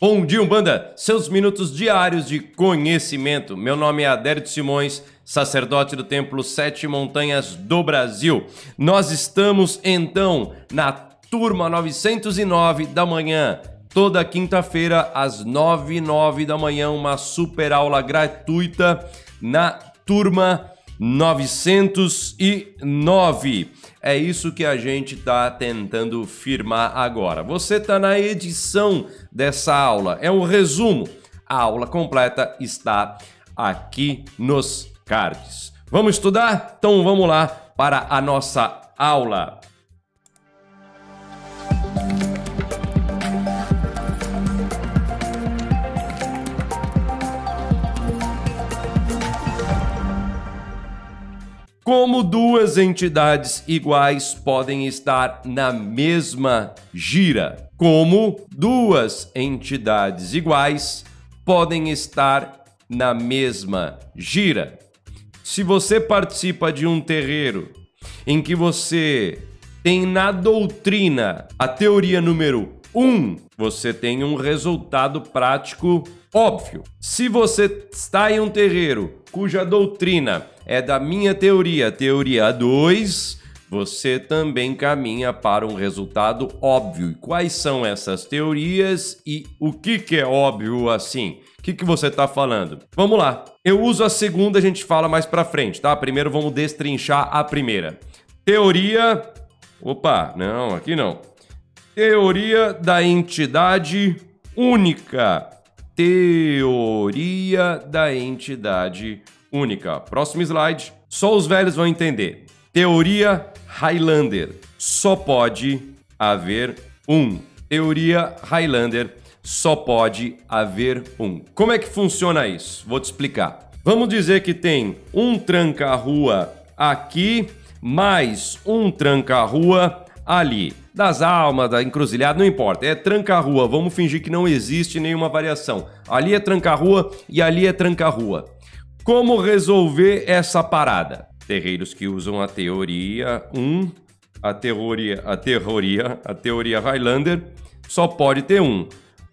Bom dia, Umbanda! Seus minutos diários de conhecimento. Meu nome é Adérito Simões, sacerdote do Templo Sete Montanhas do Brasil. Nós estamos, então, na turma 909 da manhã. Toda quinta-feira, às 9 e 9 da manhã, uma super aula gratuita na turma 909. É isso que a gente está tentando firmar agora. Você está na edição dessa aula, é um resumo. A aula completa está aqui nos cards. Vamos estudar? Então vamos lá para a nossa aula. Como duas entidades iguais podem estar na mesma gira? Como duas entidades iguais podem estar na mesma gira? Se você participa de um terreiro em que você tem na doutrina a teoria número 1, um, você tem um resultado prático óbvio. Se você está em um terreiro cuja doutrina é da minha teoria, teoria 2, você também caminha para um resultado óbvio. E quais são essas teorias e o que, que é óbvio assim? O que, que você está falando? Vamos lá. Eu uso a segunda, a gente fala mais para frente, tá? Primeiro vamos destrinchar a primeira. Teoria. Opa, não, aqui não. Teoria da entidade única. Teoria da entidade única. Próximo slide. Só os velhos vão entender. Teoria Highlander. Só pode haver um. Teoria Highlander. Só pode haver um. Como é que funciona isso? Vou te explicar. Vamos dizer que tem um tranca-rua aqui, mais um tranca-rua ali das almas, da encruzilhada, não importa. É tranca-rua, vamos fingir que não existe nenhuma variação. Ali é tranca-rua e ali é tranca-rua. Como resolver essa parada? Terreiros que usam a teoria 1, a teoria, a teoria, a teoria Highlander, só pode ter um.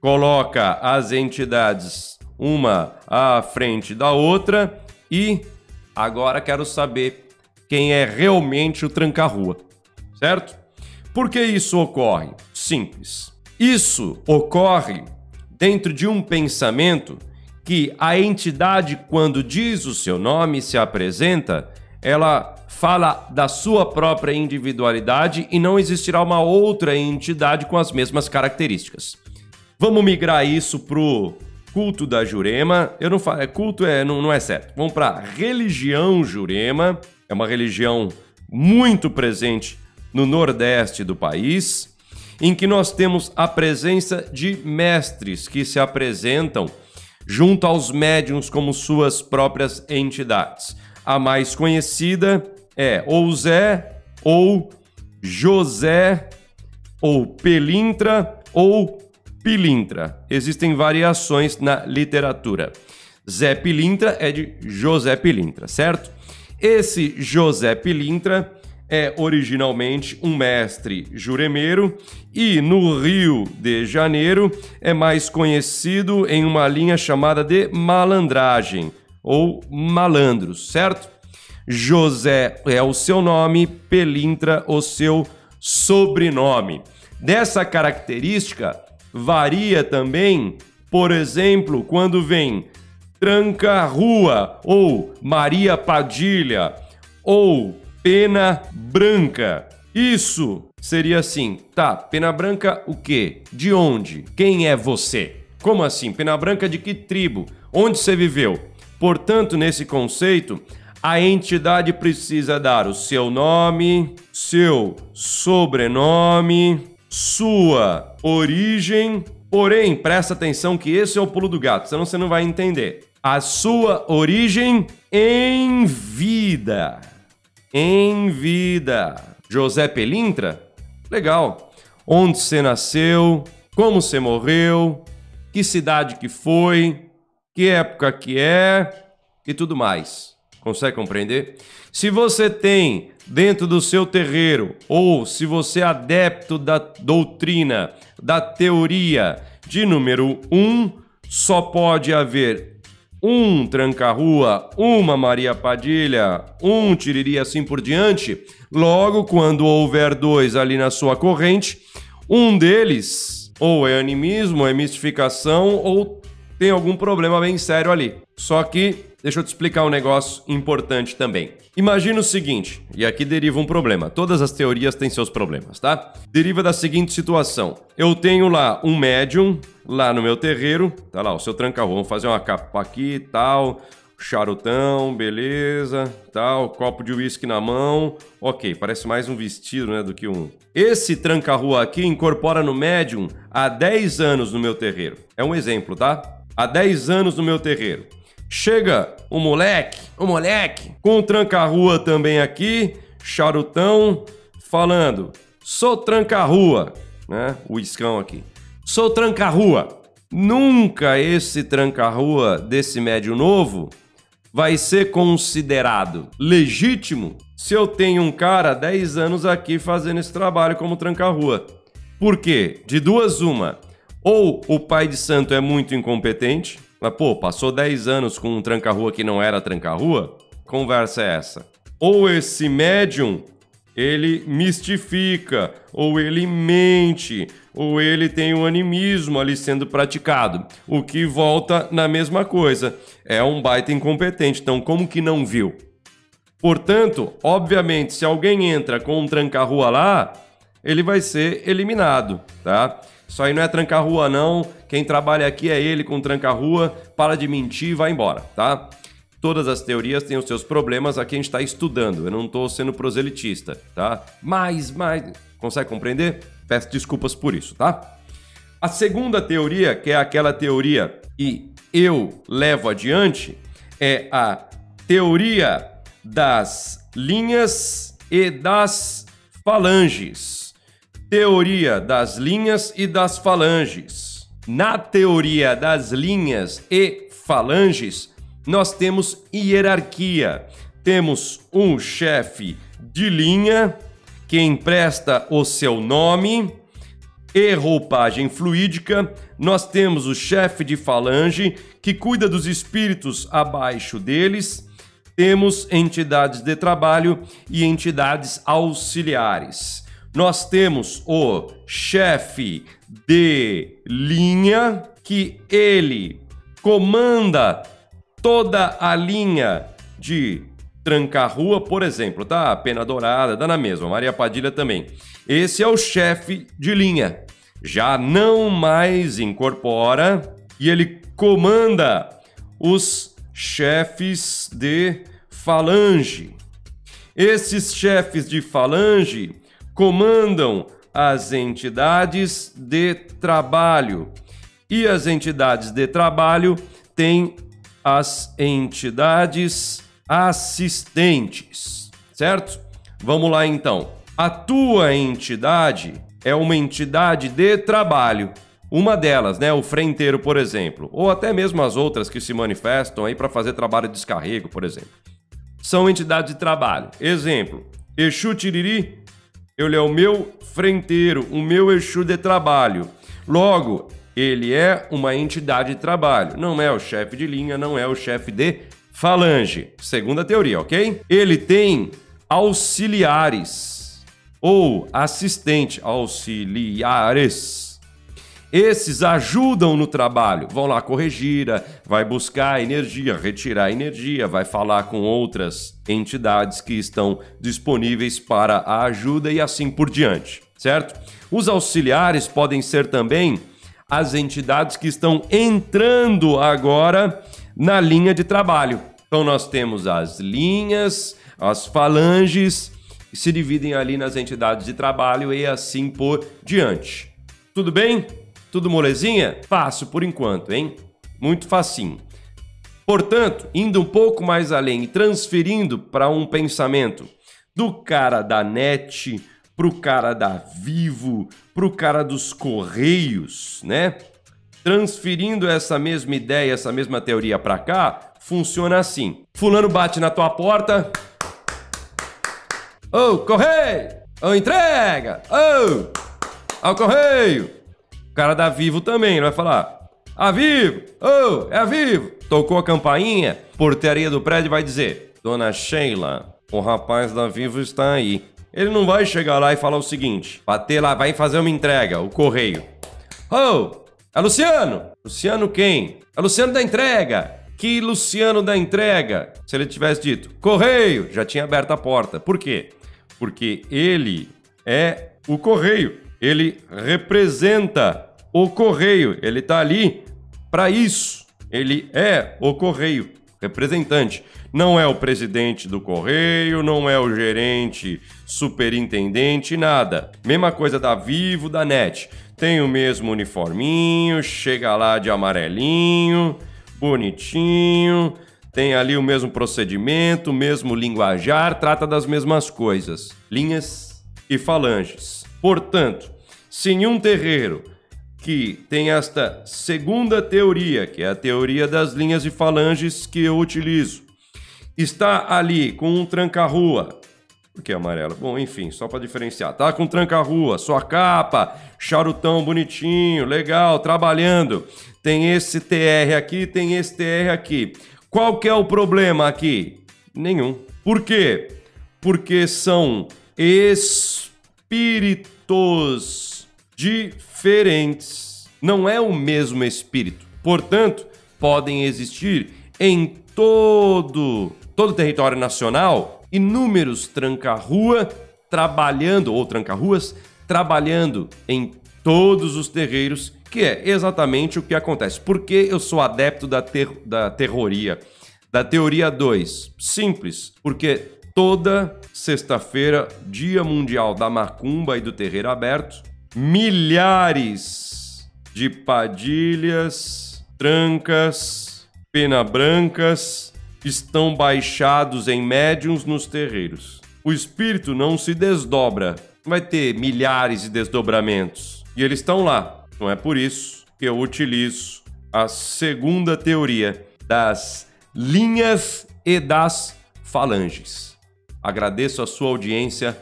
Coloca as entidades uma à frente da outra e agora quero saber quem é realmente o tranca-rua, certo? Por que isso ocorre? Simples. Isso ocorre dentro de um pensamento que a entidade, quando diz o seu nome, se apresenta, ela fala da sua própria individualidade e não existirá uma outra entidade com as mesmas características. Vamos migrar isso pro culto da Jurema. Eu não falo, é culto é não, não é certo. Vamos para religião Jurema. É uma religião muito presente no nordeste do país, em que nós temos a presença de mestres que se apresentam junto aos médiums como suas próprias entidades. A mais conhecida é ou Zé, ou José, ou Pelintra, ou Pilintra. Existem variações na literatura. Zé Pilintra é de José Pilintra, certo? Esse José Pilintra é originalmente um mestre juremeiro e no Rio de Janeiro é mais conhecido em uma linha chamada de malandragem ou malandros, certo? José é o seu nome, Pelintra o seu sobrenome. Dessa característica varia também, por exemplo, quando vem Tranca Rua ou Maria Padilha ou pena branca. Isso seria assim, tá? Pena branca o quê? De onde? Quem é você? Como assim? Pena branca de que tribo? Onde você viveu? Portanto, nesse conceito, a entidade precisa dar o seu nome, seu sobrenome, sua origem. Porém, presta atenção que esse é o pulo do gato, senão você não vai entender. A sua origem em vida em vida. José Pelintra? Legal. Onde você nasceu? Como você morreu? Que cidade que foi? Que época que é? E tudo mais. Consegue compreender? Se você tem dentro do seu terreiro, ou se você é adepto da doutrina, da teoria de número 1, um, só pode haver um tranca-rua, uma Maria Padilha, um tiriri assim por diante. Logo, quando houver dois ali na sua corrente, um deles ou é animismo, é mistificação ou tem algum problema bem sério ali. Só que deixa eu te explicar um negócio importante também. Imagina o seguinte, e aqui deriva um problema. Todas as teorias têm seus problemas, tá? Deriva da seguinte situação: eu tenho lá um médium lá no meu terreiro, tá lá, o seu tranca-rua, vamos fazer uma capa aqui tal, charutão, beleza, tal, copo de uísque na mão. Ok, parece mais um vestido, né, do que um. Esse tranca-rua aqui incorpora no médium há 10 anos no meu terreiro. É um exemplo, tá? Há 10 anos no meu terreiro. Chega o moleque, o moleque, com o tranca-rua também aqui, charutão, falando: sou tranca-rua, né? O iscão aqui. Sou tranca-rua. Nunca esse tranca-rua desse médio novo vai ser considerado legítimo se eu tenho um cara 10 anos aqui fazendo esse trabalho como tranca-rua. Por quê? De duas, uma. Ou o pai de santo é muito incompetente, mas, pô, passou 10 anos com um tranca-rua que não era tranca-rua? Conversa é essa? Ou esse médium, ele mistifica, ou ele mente, ou ele tem um animismo ali sendo praticado, o que volta na mesma coisa. É um baita incompetente, então como que não viu? Portanto, obviamente, se alguém entra com um tranca-rua lá, ele vai ser eliminado, tá? Isso aí não é tranca-rua, não. Quem trabalha aqui é ele com tranca-rua. Para de mentir e vai embora, tá? Todas as teorias têm os seus problemas, aqui a gente está estudando. Eu não estou sendo proselitista, tá? Mas, mas. Consegue compreender? Peço desculpas por isso, tá? A segunda teoria, que é aquela teoria que eu levo adiante, é a teoria das linhas e das falanges teoria das linhas e das falanges. Na teoria das linhas e falanges, nós temos hierarquia. Temos um chefe de linha que empresta o seu nome e roupagem fluídica. Nós temos o chefe de falange que cuida dos espíritos abaixo deles. Temos entidades de trabalho e entidades auxiliares nós temos o chefe de linha, que ele comanda toda a linha de tranca-rua, por exemplo, tá? Pena Dourada, dá na mesma, Maria Padilha também. Esse é o chefe de linha. Já não mais incorpora e ele comanda os chefes de falange. Esses chefes de falange comandam as entidades de trabalho. E as entidades de trabalho têm as entidades assistentes, certo? Vamos lá então. A tua entidade é uma entidade de trabalho. Uma delas, né, o frenteiro, por exemplo, ou até mesmo as outras que se manifestam aí para fazer trabalho de descarrego, por exemplo. São entidades de trabalho. Exemplo: Exu Tiriri ele é o meu frenteiro, o meu Exu de trabalho. Logo, ele é uma entidade de trabalho. Não é o chefe de linha, não é o chefe de falange. Segunda teoria, ok? Ele tem auxiliares ou assistente, auxiliares esses ajudam no trabalho, vão lá corrigir, vai buscar energia, retirar energia, vai falar com outras entidades que estão disponíveis para a ajuda e assim por diante, certo? Os auxiliares podem ser também as entidades que estão entrando agora na linha de trabalho. Então nós temos as linhas, as falanges, se dividem ali nas entidades de trabalho e assim por diante. Tudo bem? Tudo molezinha? Fácil por enquanto, hein? Muito facinho. Portanto, indo um pouco mais além e transferindo para um pensamento do cara da net pro cara da Vivo, pro cara dos Correios, né? Transferindo essa mesma ideia, essa mesma teoria para cá, funciona assim. Fulano bate na tua porta. Ô, oh, correio! Ô, oh, entrega! Ô! Oh, ao correio! Cara da Vivo também, ele vai falar: A Vivo! Oh, é a Vivo! Tocou a campainha, portaria do prédio vai dizer: Dona Sheila, o rapaz da Vivo está aí. Ele não vai chegar lá e falar o seguinte: bater lá, vai fazer uma entrega, o correio. Oh, é Luciano! Luciano quem? É Luciano da entrega! Que Luciano da entrega? Se ele tivesse dito correio, já tinha aberto a porta. Por quê? Porque ele é o correio. Ele representa o correio. Ele está ali para isso. Ele é o correio representante. Não é o presidente do correio, não é o gerente, superintendente, nada. Mesma coisa da Vivo, da NET. Tem o mesmo uniforminho, chega lá de amarelinho, bonitinho, tem ali o mesmo procedimento, o mesmo linguajar, trata das mesmas coisas, linhas e falanges. Portanto, se em um terreiro que tem esta segunda teoria, que é a teoria das linhas e falanges que eu utilizo. Está ali com um tranca-rua. Por que amarelo? Bom, enfim, só para diferenciar. Tá com tranca-rua, sua capa, charutão bonitinho, legal, trabalhando. Tem esse TR aqui, tem esse TR aqui. Qual que é o problema aqui? Nenhum. Por quê? Porque são espíritos diferentes. Não é o mesmo espírito. Portanto, podem existir em todo todo o território nacional inúmeros tranca-rua trabalhando ou tranca-ruas trabalhando em todos os terreiros, que é exatamente o que acontece. Por que eu sou adepto da, ter da terroria? Da teoria 2? Simples, porque toda sexta-feira, Dia Mundial da Macumba e do Terreiro Aberto, milhares de padilhas, trancas, pena brancas estão baixados em médiums nos terreiros. O espírito não se desdobra, vai ter milhares de desdobramentos. E eles estão lá. Não é por isso que eu utilizo a segunda teoria das linhas e das falanges. Agradeço a sua audiência.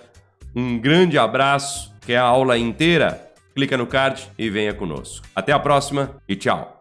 Um grande abraço Quer a aula inteira? Clica no card e venha conosco. Até a próxima e tchau!